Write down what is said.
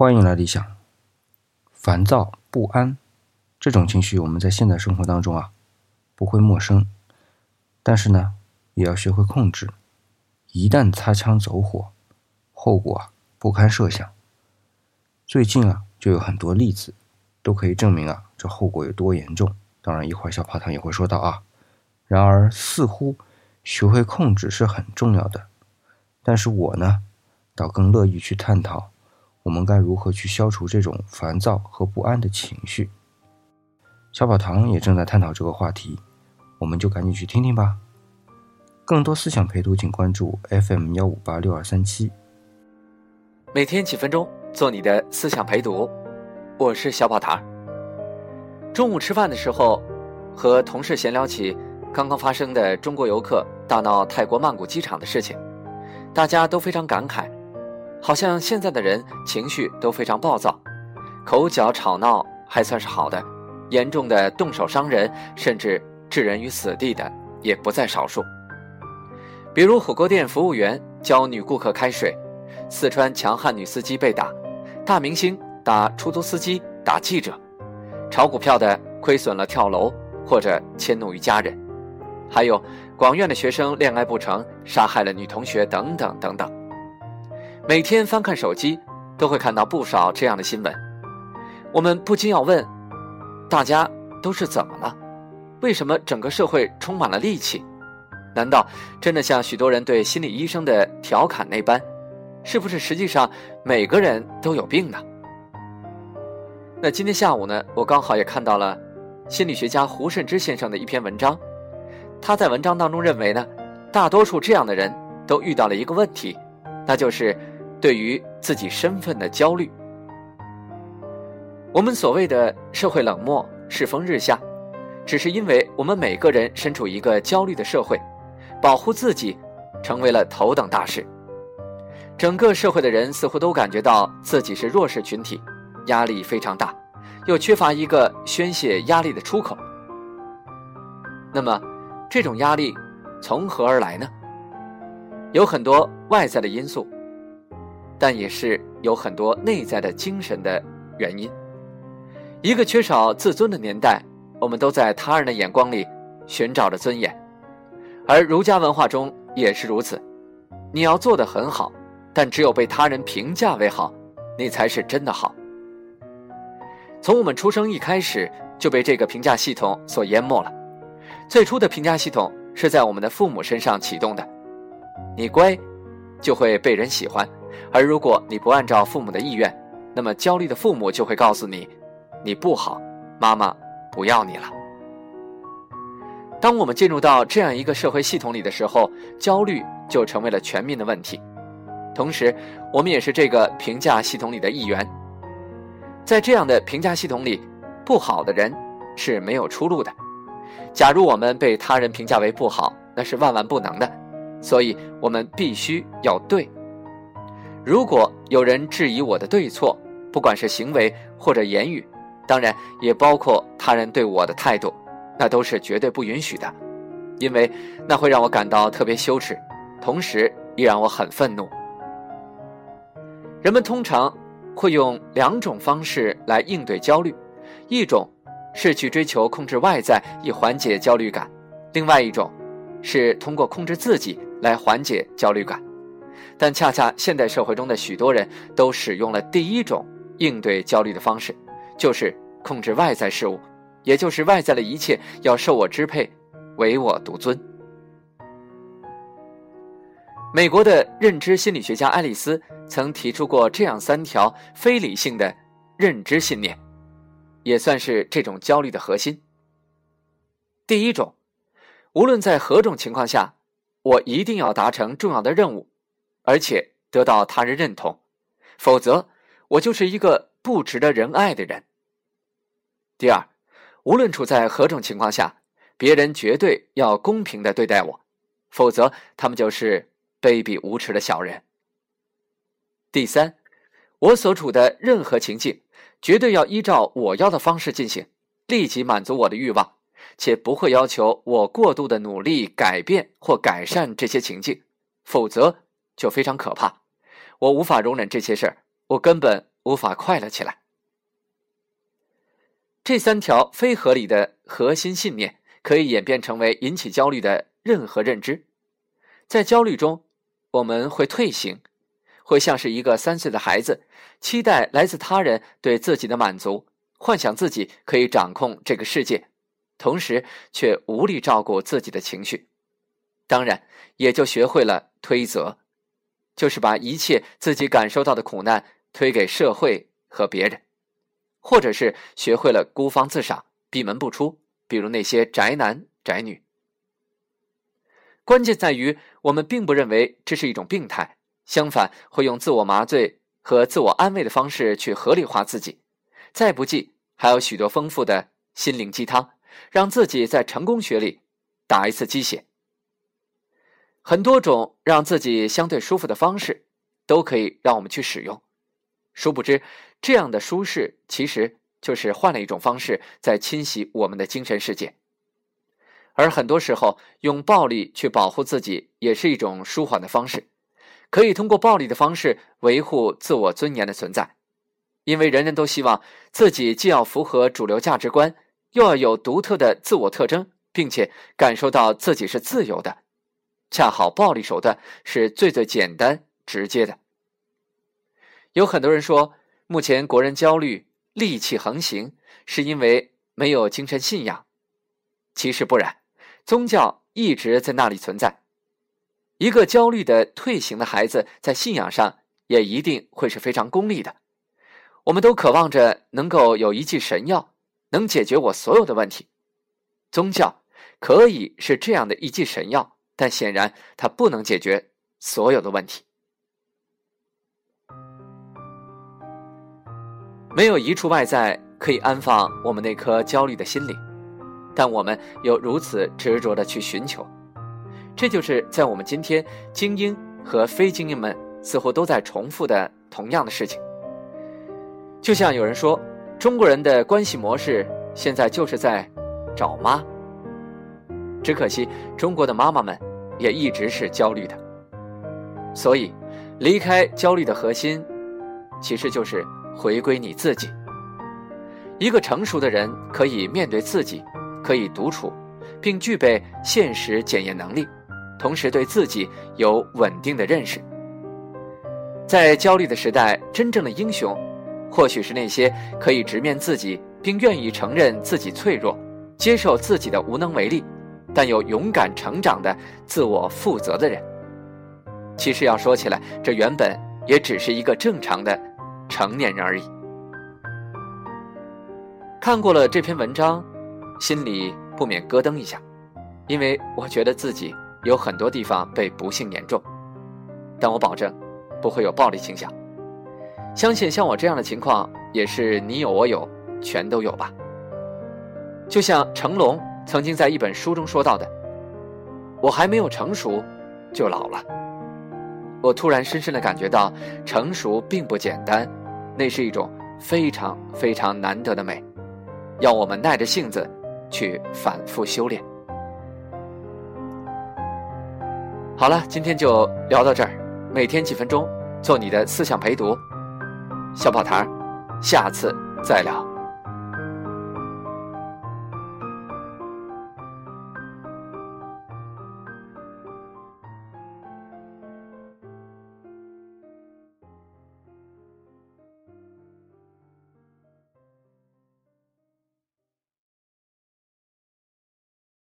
欢迎来理想。烦躁不安这种情绪，我们在现代生活当中啊不会陌生，但是呢，也要学会控制。一旦擦枪走火，后果啊不堪设想。最近啊就有很多例子，都可以证明啊这后果有多严重。当然，一会儿小跑堂也会说到啊。然而，似乎学会控制是很重要的。但是我呢，倒更乐意去探讨，我们该如何去消除这种烦躁和不安的情绪。小宝堂也正在探讨这个话题，我们就赶紧去听听吧。更多思想陪读，请关注 FM 幺五八六二三七。每天几分钟，做你的思想陪读。我是小宝堂。中午吃饭的时候，和同事闲聊起刚刚发生的中国游客大闹泰国曼谷机场的事情。大家都非常感慨，好像现在的人情绪都非常暴躁，口角吵闹还算是好的，严重的动手伤人甚至置人于死地的也不在少数。比如火锅店服务员教女顾客开水，四川强悍女司机被打，大明星打出租司机打记者，炒股票的亏损了跳楼或者迁怒于家人，还有。广院的学生恋爱不成，杀害了女同学，等等等等。每天翻看手机，都会看到不少这样的新闻。我们不禁要问：大家都是怎么了？为什么整个社会充满了戾气？难道真的像许多人对心理医生的调侃那般？是不是实际上每个人都有病呢？那今天下午呢，我刚好也看到了心理学家胡慎之先生的一篇文章。他在文章当中认为呢，大多数这样的人都遇到了一个问题，那就是对于自己身份的焦虑。我们所谓的社会冷漠、世风日下，只是因为我们每个人身处一个焦虑的社会，保护自己成为了头等大事。整个社会的人似乎都感觉到自己是弱势群体，压力非常大，又缺乏一个宣泄压力的出口。那么，这种压力从何而来呢？有很多外在的因素，但也是有很多内在的精神的原因。一个缺少自尊的年代，我们都在他人的眼光里寻找着尊严，而儒家文化中也是如此。你要做得很好，但只有被他人评价为好，你才是真的好。从我们出生一开始就被这个评价系统所淹没了。最初的评价系统是在我们的父母身上启动的，你乖，就会被人喜欢；而如果你不按照父母的意愿，那么焦虑的父母就会告诉你，你不好，妈妈不要你了。当我们进入到这样一个社会系统里的时候，焦虑就成为了全民的问题，同时，我们也是这个评价系统里的一员。在这样的评价系统里，不好的人是没有出路的。假如我们被他人评价为不好，那是万万不能的，所以我们必须要对。如果有人质疑我的对错，不管是行为或者言语，当然也包括他人对我的态度，那都是绝对不允许的，因为那会让我感到特别羞耻，同时也让我很愤怒。人们通常会用两种方式来应对焦虑，一种。是去追求控制外在以缓解焦虑感，另外一种，是通过控制自己来缓解焦虑感，但恰恰现代社会中的许多人都使用了第一种应对焦虑的方式，就是控制外在事物，也就是外在的一切要受我支配，唯我独尊。美国的认知心理学家爱丽丝曾提出过这样三条非理性的认知信念。也算是这种焦虑的核心。第一种，无论在何种情况下，我一定要达成重要的任务，而且得到他人认同，否则我就是一个不值得人爱的人。第二，无论处在何种情况下，别人绝对要公平的对待我，否则他们就是卑鄙无耻的小人。第三，我所处的任何情境。绝对要依照我要的方式进行，立即满足我的欲望，且不会要求我过度的努力改变或改善这些情境，否则就非常可怕。我无法容忍这些事儿，我根本无法快乐起来。这三条非合理的核心信念可以演变成为引起焦虑的任何认知。在焦虑中，我们会退行，会像是一个三岁的孩子，期待来自他人对自己的满足，幻想自己可以掌控这个世界，同时却无力照顾自己的情绪。当然，也就学会了推责，就是把一切自己感受到的苦难推给社会和别人。或者是学会了孤芳自赏、闭门不出，比如那些宅男宅女。关键在于，我们并不认为这是一种病态，相反，会用自我麻醉和自我安慰的方式去合理化自己。再不济，还有许多丰富的心灵鸡汤，让自己在成功学里打一次鸡血。很多种让自己相对舒服的方式，都可以让我们去使用。殊不知。这样的舒适，其实就是换了一种方式在侵袭我们的精神世界。而很多时候，用暴力去保护自己，也是一种舒缓的方式。可以通过暴力的方式维护自我尊严的存在，因为人人都希望自己既要符合主流价值观，又要有独特的自我特征，并且感受到自己是自由的。恰好，暴力手段是最最简单直接的。有很多人说。目前国人焦虑、戾气横行，是因为没有精神信仰。其实不然，宗教一直在那里存在。一个焦虑的退行的孩子，在信仰上也一定会是非常功利的。我们都渴望着能够有一剂神药，能解决我所有的问题。宗教可以是这样的一剂神药，但显然它不能解决所有的问题。没有一处外在可以安放我们那颗焦虑的心灵，但我们又如此执着的去寻求，这就是在我们今天精英和非精英们似乎都在重复的同样的事情。就像有人说，中国人的关系模式现在就是在找妈。只可惜，中国的妈妈们也一直是焦虑的，所以离开焦虑的核心，其实就是。回归你自己。一个成熟的人可以面对自己，可以独处，并具备现实检验能力，同时对自己有稳定的认识。在焦虑的时代，真正的英雄，或许是那些可以直面自己，并愿意承认自己脆弱，接受自己的无能为力，但又勇敢成长的自我负责的人。其实要说起来，这原本也只是一个正常的。成年人而已。看过了这篇文章，心里不免咯噔一下，因为我觉得自己有很多地方被不幸言中，但我保证不会有暴力倾向。相信像我这样的情况，也是你有我有，全都有吧。就像成龙曾经在一本书中说到的：“我还没有成熟，就老了。”我突然深深的感觉到，成熟并不简单。那是一种非常非常难得的美，要我们耐着性子去反复修炼。好了，今天就聊到这儿。每天几分钟，做你的思想陪读，小跑堂，下次再聊。